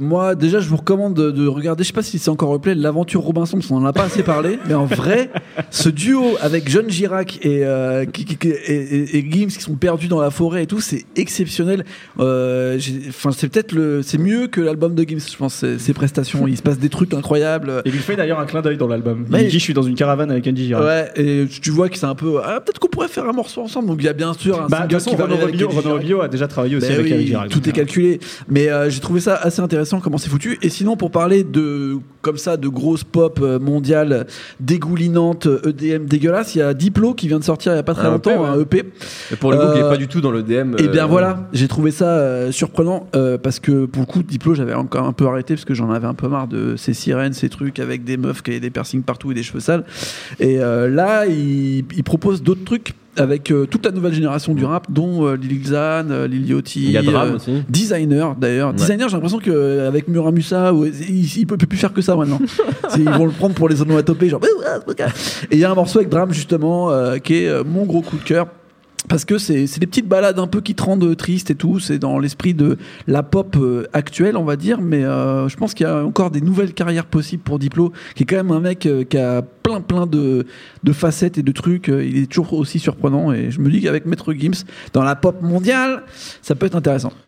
Moi, déjà, je vous recommande de, de regarder, je sais pas si c'est encore replay, l'aventure Robinson, parce qu'on en a pas assez parlé, mais en vrai, ce duo avec John Girac et, euh, qui- qui- et, et- et Gims qui sont perdus dans la forêt et tout, c'est exceptionnel. Euh, Enfin, c'est peut-être le, c'est mieux que l'album de Gims, je pense, ses, prestations. Il se passe des trucs incroyables. Et il fait d'ailleurs un clin d'œil dans l'album. Il dit Je suis dans une caravane avec Andy Girac. Ouais, et tu vois que c'est un peu. Ah, peut-être qu'on pourrait faire un morceau ensemble. Donc il y a bien sûr un Bah, de toute façon, qui va Renaud. Rubio a déjà travaillé aussi Ben avec oui, Andy Girac. tout est euh, calculé. Mais euh, j'ai trouvé ça assez intéressant comment c'est foutu. Et sinon, pour parler de comme ça de grosses pop euh, mondiales dégoulinantes, euh, EDM dégueulasses, il y a Diplo qui vient de sortir il y a pas très Un longtemps, EP, ouais. un EP. Et pour le coup, qui est Euh, pas du tout dans le DM. Et bien euh, voilà, j'ai trouvé ça surprenant parce que pour le coup, Diplo, j'avais encore un peu arrêté parce que j'en avais un peu marre de ces sirènes, ces trucs avec des meufs qui avaient des piercings partout et des cheveux sales. Et là, il, il propose d'autres trucs avec euh, toute la nouvelle génération du rap, dont euh, Lil Xan, euh, Lil Yachty, euh, aussi. Designer d'ailleurs. Ouais. Designer, j'ai l'impression qu'avec Muramusa, ouais, il, il peut plus faire que ça maintenant. Ils vont le prendre pour les onomatopées, genre. Et il y a un morceau avec Dram justement euh, qui est euh, mon gros coup de cœur. Parce que c'est des petites balades un peu qui te rendent triste et tout. C'est dans l'esprit de la pop euh, actuelle, on va dire. Mais euh, je pense qu'il y a encore des nouvelles carrières possibles pour Diplo, qui est quand même un mec euh, qui a plein de, de facettes et de trucs. Euh, Il est toujours aussi surprenant. Et je me dis qu'avec Maître Gims, dans la pop mondiale, ça peut être intéressant.